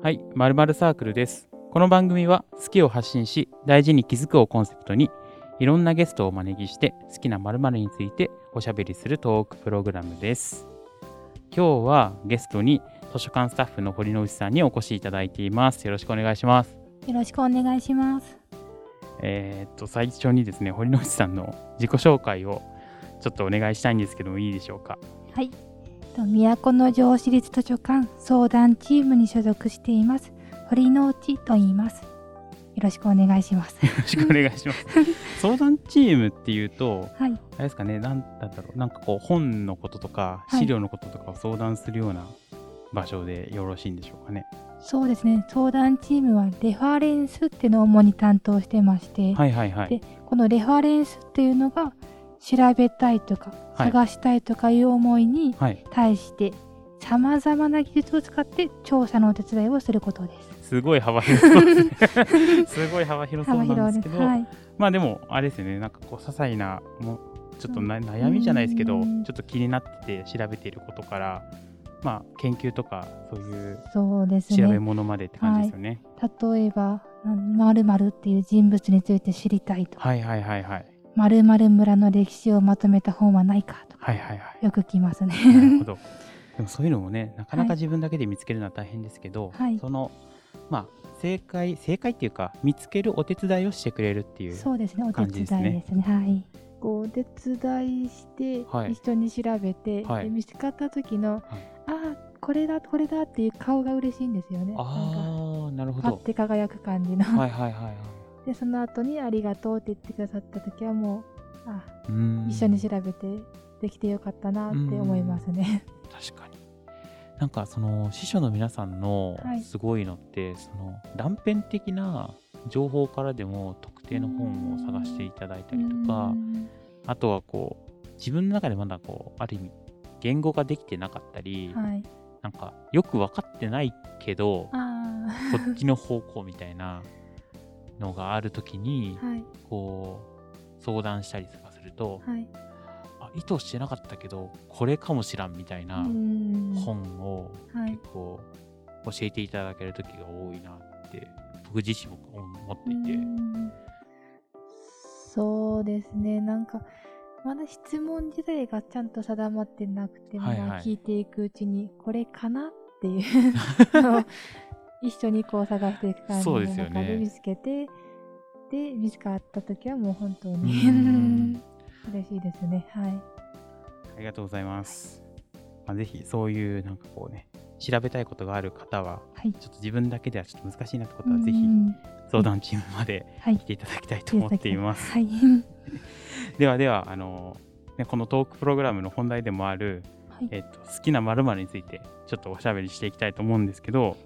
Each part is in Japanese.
はい、まるまるサークルです。この番組は好きを発信し、大事に気づくをコンセプトに、いろんなゲストをお招きして、好きなまるまるについておしゃべりするトークプログラムです。今日はゲストに図書館スタッフの堀之内さんにお越しいただいています。よろしくお願いします。よろしくお願いします。えーっと、最初にですね、堀之内さんの自己紹介をちょっとお願いしたいんですけどもいいでしょうか？はい。と都城市立図書館相談チームに所属しています。堀之内と言います。よろしくお願いします。よろしくお願いします。相談チームっていうと、はい。あれですかね、なんだろう、なんかこう、本のこととか、はい資料のこととかを相談するような場所でよろしいんでしょうかね。そうですね。相談チームはレファレンスっていうのを主に担当してまして、はいはいはい。でこのレファレンスっていうのが調べたいとか、はい探したいとかいう思いにはい、対して、さまざまな技術を使って調査のお手伝いをすることです。すごい幅広そうですね。すごい幅広そう幅なん広です。けど、はい。まあでも、あれですよね、なんかこう、些細な、もうちょっとな悩みじゃないですけど、うんちょっと気になってて調べていることから、まあ、研究とか、そういう調べね。物までって感じですよね。例えば、まるまるっていう人物について知りたいとか、はいはいはいはい。まるまる村の歴史をまとめた本はないかとか、はいはいはい。よく聞きますね。なるほど。でもそういうのもね、なかなかはい自分だけで見つけるのは大変ですけど、はいその、まあ、正解、正解っていうか、見つけるお手伝いをしてくれるっていう。そうですね、お手伝い感じですねですね。はい。こうお手伝いして、はい一緒に調べて、はいで見つかった時の、ああ、これだ、これだっていう顔が嬉しいんですよね。ああ、なるほど。パッて輝く感じの。はいはいはいはい。で、その後にありがとうって言ってくださった時はもう、あ一緒に調べてできてよかったなって思いますね。確かに。なんかその司書の皆さんのはいすごいのって、その断片的な情報からでも特定の本を探していただいたりとかう、んあとはこう自分の中でまだこうある意味言語ができてなかったり、はい。なんかよく分かってないけどあ こっちの方向みたいなのがあるときにあ。はい。こう相談したりとかすると、はい。あ意図してなかったけどこれかもしらんみたいなうん本をはい結。構教えていただける時が多いなって僕自身も思っていて、うんそうですね。なんか、まだ質問自体がちゃんと定まってなくて、はいはいまあ聞いていくうちに、これかなっていうの を 一緒にこう探していく感じの中で見つけて、で、見つかった時はもう本当うにん嬉しいですね。はい。ありがとうございます、まあ、ぜひそういうなんかこうね調べたいことがある方ははい。ちょっと自分だけではちょっと難しいなってことはぜひうん相談チームまではい来。ていただきたいと思っています。はい。ではではあの、ね、このトークプログラムの本題でもある、はいえっと、好きな〇〇についてちょっとおしゃべりしていきたいと思うんですけど、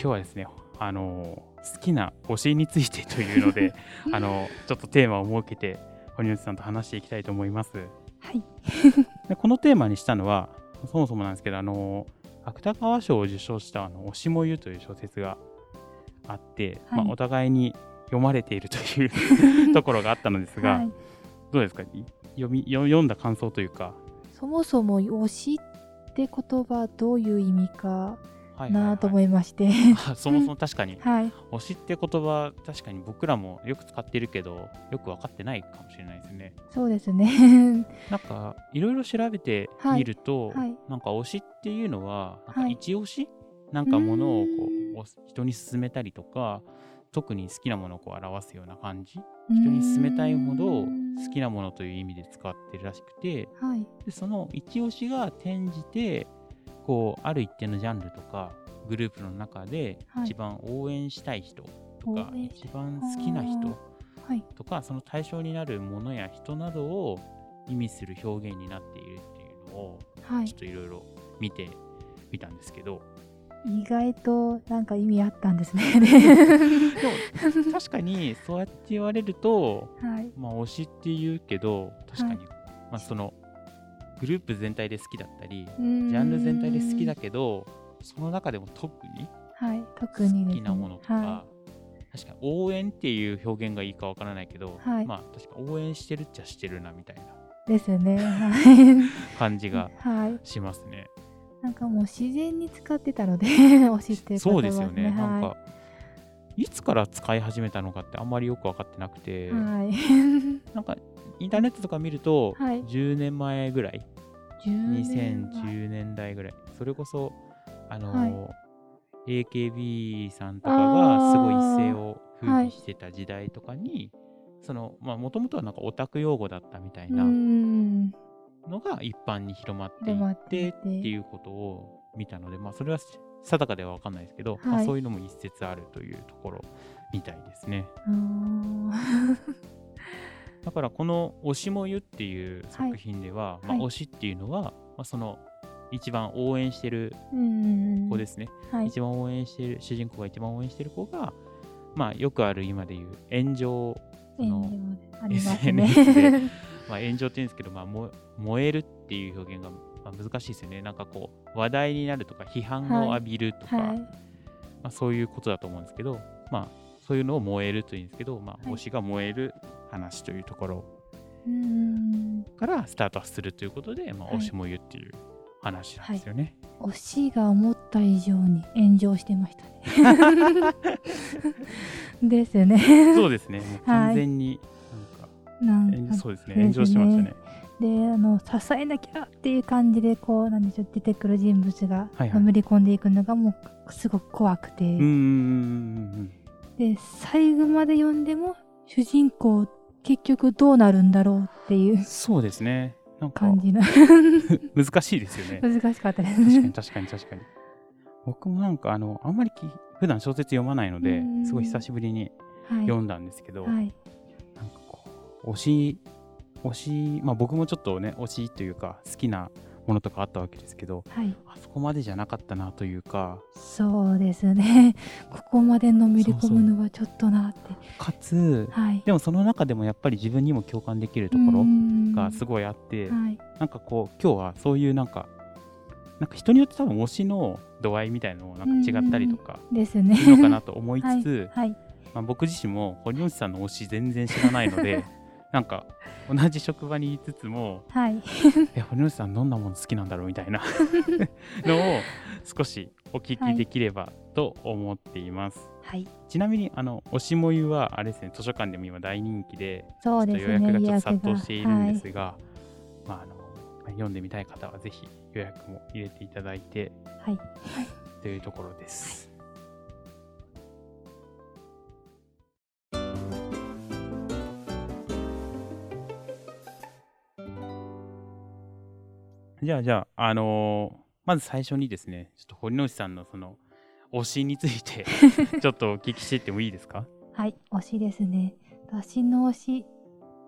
今日はですねあの好きな推しについてというので あのちょっとテーマを設けて堀内さんと話していきたいと思います。はい。でこのテーマにしたのはそもそもなんですけどあの芥川賞を受賞したあの「推しもゆ」という小説があって、はいまあ、お互いに読まれているという ところがあったのですが、はい。どうですか？い読みよ読んだ感想というか、そもそも推しって言葉どういう意味かはいなと思はいいまして。あそもそも確かに はい。推しって言葉確かに僕らもよく使ってるけどよく分かってないかもしれないですねそうですね。なんかいろいろ調べてみると、はい。なんか推しっていうのはなんかはい一押し、なんかものをこう人に勧めたりとか特に好きなものをこう表すような感じ？人に勧めたいほど好きなものという意味で使ってるらしくてはい。でその一押しが転じてこうある一定のジャンルとかグループの中ではい一番応援したい人とか、応援し一番好きな人はい。とかその対象になるものや人などを意味する表現になっているっていうのをはいちょっ。といろいろ見てみたんですけど、意外となんか意味あったんですね。でも確かにそうやって言われると、はい。まあ、推しって言うけど確かに、はいまあ、そのグループ全体で好きだったりジジャンル全体で好きだけどその中でも特に。好きなものとか、は確かに応援っていう表現がいいかわからないけど、はいまあ確かに応援してるっちゃしてるなみたいなですね。はい。感じがはい。しますね。なんかもう自然に使ってたので 推しってそうですよね、なんはかいつから使い始めたのかってあんまりよく分かってなくて、い、はい、なんかインターネットとか見ると、はい。10年前ぐらい。10年前。2010年代ぐらい。それこそあの、は AKB さんとかがすごい一世を風はい靡してた時代とかに、そのまあもともとはなんかオタク用語だったみたいなん。のが一般に広まっていっってって。ていうことを見たので、まあ、それは定かでは分かんないですけど、まあ、はいそういうのも一説あるというところみたいですね。だからこの「推しもゆ」っていう作品では、まあ、はい推しっていうのは、まあ、その一番応援してるうん子ですね、はい。一番応援してる主人公が一番応援してる子が、まあ、よくある今でいう炎上その炎上ありますね。SNS で。まあ、炎上って言うんですけど、まあ、も燃えるっていう表現が、まあ、難しいですよね。なんかこう話題になるとか批判を浴びるとか、はい。まあ、そういうことだと思うんですけど、まあ、そういうのを燃えるというんですけど、まあ、はい。推しが燃える話というところからスタートするということで、まあ、はい。推しもゆっていう話なんですよね。推しが思った以上に炎上してましたね。ですね。そうですね、完全になんかなんか、そうですね、炎上してましたね。であの支えなきゃっていう感じでこうなんでしょう出てくる人物がはいはい。のめり込んでいくのがもうすごく怖くて、で最後まで読んでも主人公結局どうなるんだろうっていううん。そうですね、なんか感じの 難しいですよね。難しかったです確かにね。確かに確かに。僕もなんかあのあんまりき普段小説読まないのでうんすごい久しぶりにはい読んだんですけど、はいなんかこう推し推しまあ僕もちょっとね推しというか好きなものとかあったわけですけどはい、あそこまでじゃなかったなというかそうですね。ここまでのめり込むのはちょっとなって。かつはい。でもその中でもやっぱり自分にも共感できるところがすごごいあって、はい。なんかこう今日はそういうなんかなんか人によって多分推しの度合いみたいなのもなんか違ったりとかですね。のかなと思いつつ、はい。まあ、僕自身も堀内さんの推し全然知らないので なんか同じ職場にいつつもはい。え堀内さんどんなもの好きなんだろうみたいな のを少しお聞きできればと思っています、はい。ちなみにあの推しもゆはあれですね図書館でも今大人気でそうですね。約がちょっと殺到しているんですが、まあ、あの読んでみたい方はぜひ予約も入れていただいてはい。はい。というところです。じゃあじゃあ、あのーまず最初にですね、ちょっと堀之内さんのその推しについて ちょっとお聞きしていってもいいですか？はい。推しですね。私の推し、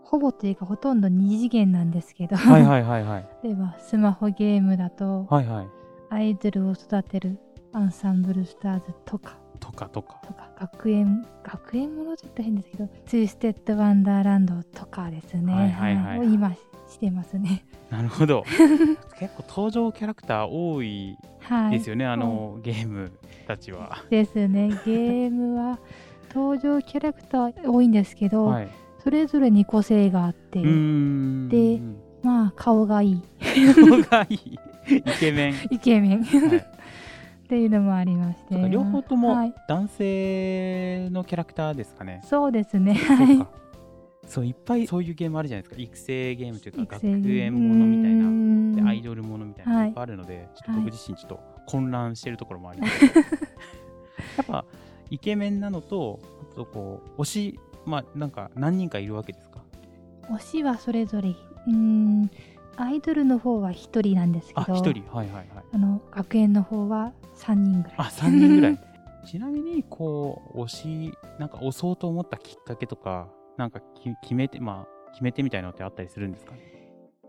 ほぼというかほとんど二次元なんですけど、はいはいはいはい。例えばスマホゲームだと、はいはい。アイドルを育てるアンサンブルスターズとか、とかとか。とか学園学園ものちょっと変ですけどツイステッドワンダーランドとかですね、はいはいはいを今してますねなるほど。結構登場キャラクター多いはいですよね、あのゲームたちは。ですねゲームは登場キャラクター多いんですけど、はい。それぞれに個性があって。でまあ顔がいい顔がいい。イケメン。イケメン、はいっていうのもありまして両方ともはい、男性のキャラクターですかね。そうですねはいか。そういっぱいそういうゲームあるじゃないですか。育成ゲームというか学園ものみたいな。でアイドルものみたいなのはいいっぱいあるので、ちょっとはい僕自身ちょっと混乱してるところもありますけど。やっぱイケメンなのと、あとこう推し、まあなんか何人かいるわけですか？推しはそれぞれうーんアイドルの方は1人なんですけあ、ど一人。はいはいはい。あの学園の方は3人ぐらいあ、3人ぐらい。ちなみに、こう、推し、なんか推そうと思ったきっかけとか、なんかき決めて、まあ、決めてみたいのってあったりするんですかね？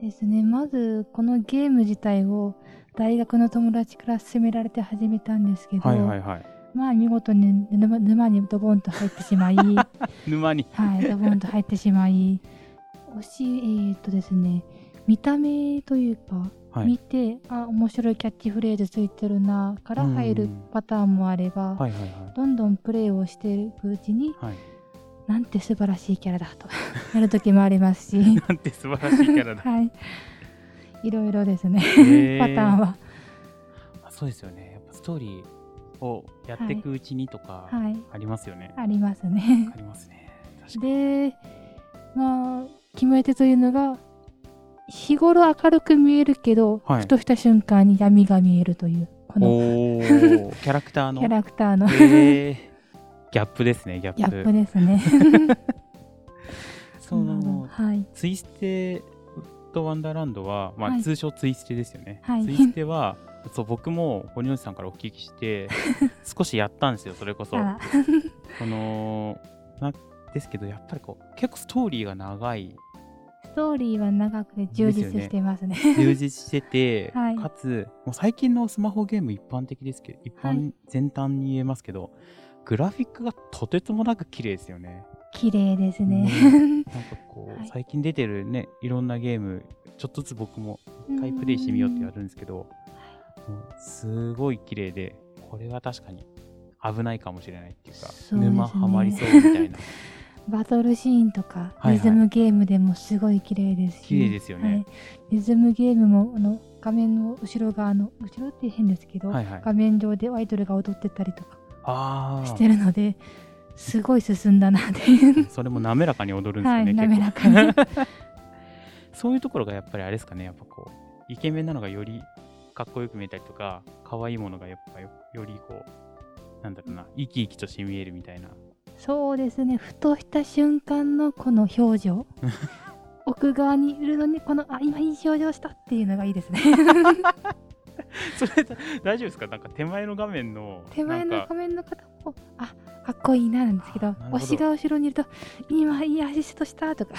ですねまずこのゲーム自体を大学の友達から勧められて始めたんですけど、はいはいはい。まあ見事に沼沼にドボンと入ってしまいは 沼に。いドボンと入ってしまい推しえー、っとですね見た目というか、はい。見てあ面白いキャッチフレーズついてるなから入るパターンもあれば、はいはいはどんどんプレイをしていくうちにい。はい。なんて素晴らしいキャラだと。なる時もありますし。なんて素晴らしいキャラだ。はい。いろいろですね。パターンは。そうですよね。やっぱストーリーをやっていくうちにとかはい。ありますよね、ありますね。ありますね。でまあ決め手というのが日頃明るく見えるけど、はい。ふとした瞬間に闇が見えるというこの キャラクターの？キャラクターの。えーギャップですねギャップ。ギャップですね。そのはい。ツイステウッドワンダーランドは、まあはい。通称ツイステですよね、はい。ツイステはそう僕も堀之内さんからお聞きして 少しやったんですよそれこそ。このなですけどやっぱりこう結構ストーリーが長い。ストーリーは長くて充実してますね。充実してて、はい。かつもう最近のスマホゲーム一般的ですけど一般、はい。全端に言えますけどグラフィックがとてつもなく綺麗ですよね。綺麗ですね。なんかこう、はい。最近出てるねいろんなゲームちょっとずつ僕も一回プレイしてみようってやるんですけどすごい綺麗でこれは確かに危ないかもしれないっていうかそうね。沼ハマりそうみたいな。バトルシーンとかリズムゲームでもすごい綺麗ですし、綺麗ですよね。はい。リズムゲームもあの画面の後ろ側の後ろって変ですけど、はいはい。画面上でアイドルが踊ってたりとかあしてるのですごい進んだなっていう。あ それも滑らかに踊るんですはいよね、滑らかに。そういうところがやっぱりあれですかねやっぱこうイケメンなのがよりかっこよく見えたりとか可愛いものがやっぱよよりこうなんだろうな生き生きとして見えるみたいな。そうですねふとした瞬間のこの表情。奥側にいるのにこのあ今いい表情したっていうのがいいですね それ大丈夫ですか？なんか手前の画面の手前の画面の方？もあかっこいいななんですけど推しが後ろにいると今いいアシストしたとか。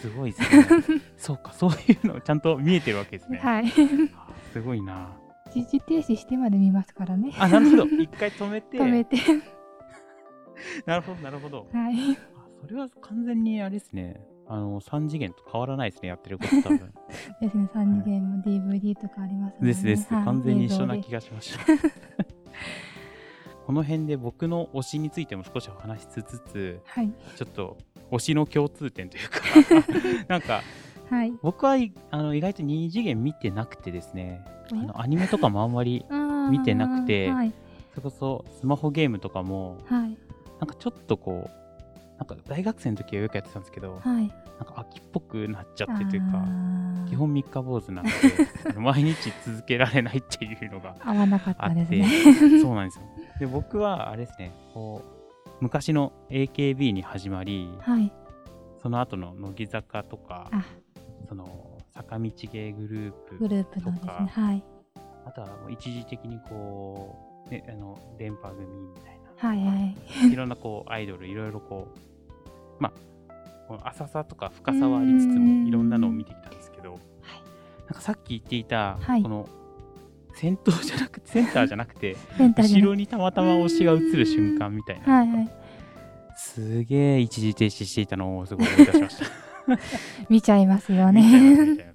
すごいですね。そうかそういうのちゃんと見えてるわけですね、はい。あすごいな。一時停止してまで見ますからね。あなるほど。一回止めて。止めて。なるほどなるほど。はい。あそれは完全にあれですねあの3次元と変わらないですねやってること多分。ですね3次元も DVD とかありますね、ですです、はい。完全に一緒な気がしました。この辺で僕の推しについても少しお話しつつはい。ちょっと推しの共通点というか なんかはい。僕はいあの意外と2次元見てなくてですね。あのアニメとかもあんまり見見てなくてはい。それこそスマホゲームとかもはい。なんかちょっとこうなんか大学生の時はよくやってたんですけどはい。なんか秋っぽくなっちゃってというか基本三日坊主なので 毎日続けられないっていうのが合わなかったですね。そうなんですよ。で僕はあれですねこう昔の AKB に始まりはい。その後の乃木坂とかあ。その坂道芸グループグループのですとかね。はい。あとはもう一時的にこう、ね、あの電波組みたいな。はいはい。いろんなこうアイドルいろいろこうまあこの浅さとか深さはありつつうん。もいろんなのを見てきたんですけど、なんかさっき言っていた、はい。この先頭 じゃなくてセンターじゃなくて。後ろにたまたま推しが映る瞬間みたいな、はいはい。すげえ一時停止していたのをすごい思い出しました。見ちゃいますよね。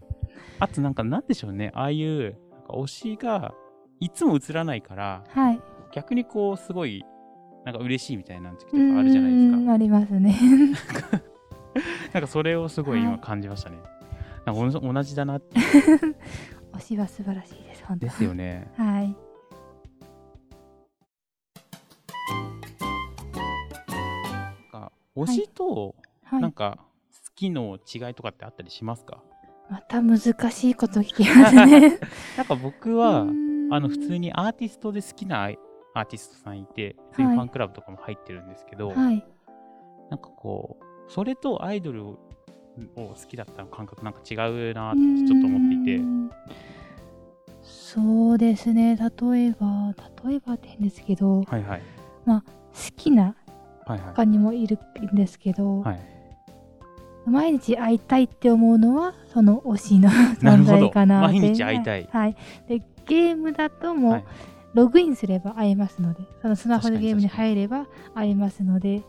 あとなんかなんでしょうね。ああいうなんか推しがいつも映らないからはい。逆にこうすごいなんか嬉しいみたいな時とかあるじゃないですか。うんありますね なんかそれをすごい今はい感じましたね。なんか同じだなって。推しは素晴らしいです本当ですよね。はいなんか推しとはいなんか好きの違いとかってあったりしますか、また難しいこと聞きますね なんか僕はあの普通にアーティストで好きなアーティストさんいてそういうはいファンクラブとかも入ってるんですけど、はい。なんかこうそれとアイドルを好きだったの感覚なんか違うなってちょっと思っていて。そうですね。例えば例えばって変ですけど好はいはい。きなはいはい。他にもいるんですけど、はい。毎日会いたいって思うのはその推しの存在かなって。毎日会いたい。はい、でゲームだともう、はいログインすれば会えますのでそのスマホで確かにゲームに入れば会えますので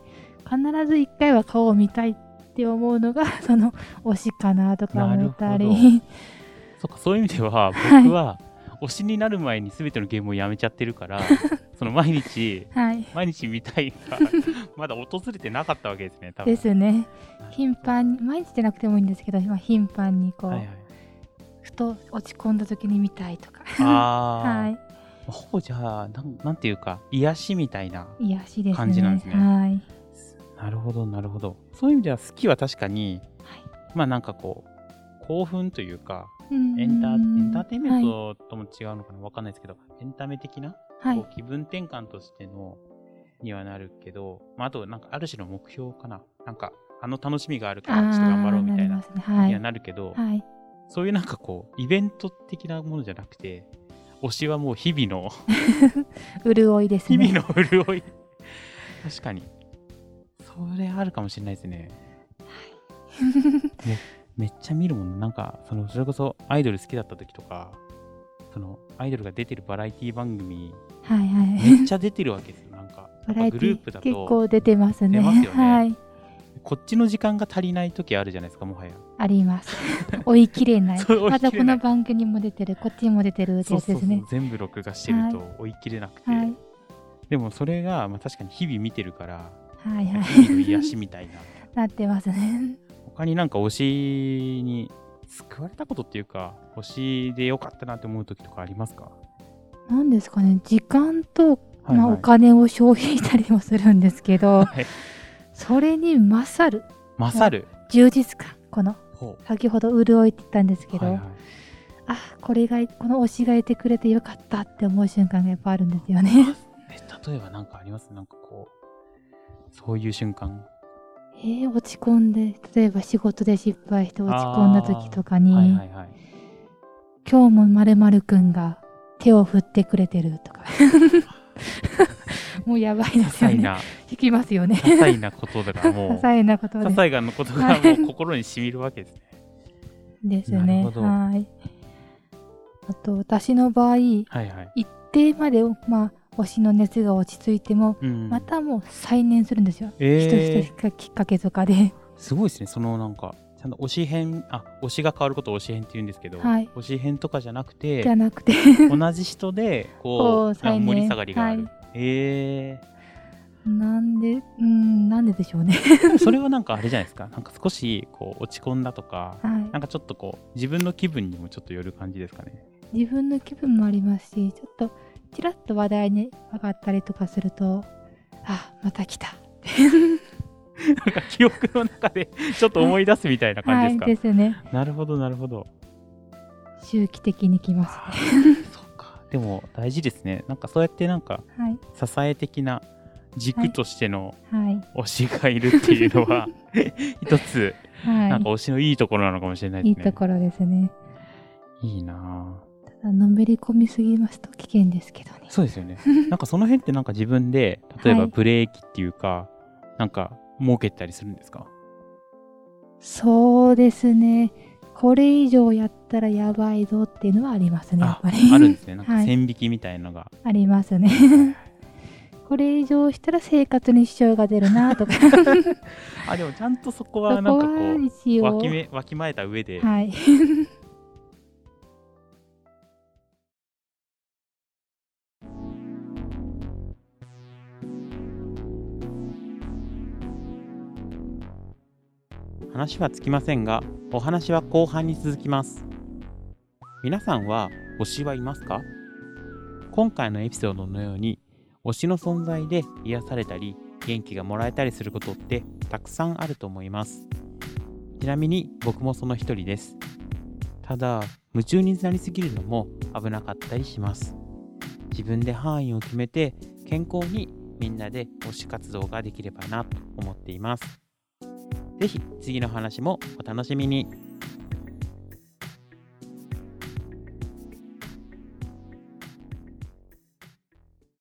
必ず一回は顔を見たいって思うのが その推しかなとか思ったり。そっかそういう意味でははい。僕は推しになる前に全てのゲームをやめちゃってるから その毎日はい。毎日見たいが まだ訪れてなかったわけですね多分。ですね。頻繁に毎日じゃなくてもいいんですけど、まあ、頻繁にこう、はいはい。ふと落ち込んだ時に見たいとか。はいほぼじゃあなんなんていうか癒しみたいな。感じなんですね。はい。なるほどなるほど。そういう意味では好きは確かにはい。まあなんかこう興奮というかうん。エンターエンターテインメンはいトとも違うのかなわかんないですけど、エンタメ的な、はい。こう気分転換としてのにはなるけど、まあ、あとなんかある種の目標かな。なんかあの楽しみがあるからちょっと頑張ろうみたいなあーりますね。はい。にはなるけど、はい。そういうなんかこうイベント的なものじゃなくて推しはもう日々の 潤いですね。日々の潤い確かにそれあるかもしれないですねめめっちゃ見るもんなんかそのそれこそアイドル好きだった時とかそのアイドルが出てるバラエティ番組はいはい。めっちゃ出てるわけですよなんかグループだ結と構出てますね。出ますよねはい。こっちの時間が足りない時あるじゃないですかもはやあります。追い切れない。またこの番組にも出てる、こっちにも出てるってやつですね。全部録画してると追い切れなくて、はい。でもそれが、まあ、確かに日々見てるからはいはい。癒しみたいな なってますね。他になんか推しに救われたことっていうか推しでよかったなって思う時とかありますか？なんですかね、時間と、はいまあ、はいお金を消費したりもするんですけど、はいそれに勝る。勝る？充実感。この、ほ先ほど潤いって言ったんですけど、うはいはい。あ、これが、この推しがいてくれてよかったって思う瞬間がやっぱあるんですよね。え例えばなんかあります？なんかこうそういう瞬間。えー、落ち込んで、例えば仕事で失敗して落ち込んだ時とかに、はいはいはい。今日もまるまるくんが手を振ってくれてるとか。もうやばい些ですよね。細な。引きますよね。些細なことだからも些う 細なことで。些細なことがもう心にしみるわけですね。ですね。はい。あと、私の場合、はいはい、一定まで、まあ、推しの熱が落ち着いても、うん。またもう再燃するんですよ。えー。一つ一つきっかけとかで。すごいですね。そのなんかちゃんと推し編あ推しが変わることを推し編って言うんですけど、はい。推し編とかじゃなくてじゃなくて、同じ人でここう盛り下がりがある、はえなんで、うん、なんででしょうね。ー、それはなんかあれじゃないですかなんか少しこう落ち込んだとかはい。なんかちょっとこう自分の気分にもちょっとよる感じですかね自分の気分もありますし、ちょっと、ちらっと話題に上がったりとかすると、あ、また来た。なんか記憶の中で ちょっと思い出すみたいな感じですか、はい、ですね。なるほどなるほど周期的に来ますあーそうかでも大事ですねなんかそうやってなんかね。支え的な軸としてのはい。はい。推しがいるっていうのは 一つはい。なんか推しのいいところなのかもしれないですねいいところですね。いいなぁただ、のめり込みすぎますと危険ですけどね。そうですよね なんかその辺ってなんか自分で例えばはいブレーキっていうか、なんか設けたりするんですか？そうですね。これ以上やったらやばいぞっていうのはありますね、やっあぱり。あるんですねなんかはい線引きみたいなのが、ありますね。これ以上したら生活に支障が出るなとか。あでもちゃんとそこはなんかこはう。わきめわきまえた上で、はい。話はつきませんがお話は後半に続きます。皆さんは推しはいますか？今回のエピソードのように推しの存在で癒されたり元気がもらえたりすることってたくさんあると思います。ちなみに僕もその一人です。ただ夢中になりすぎるのも危なかったりします。自分で範囲を決めて健康にみんなで推し活動ができればなと思っています。ぜひ次の話もお楽しみに。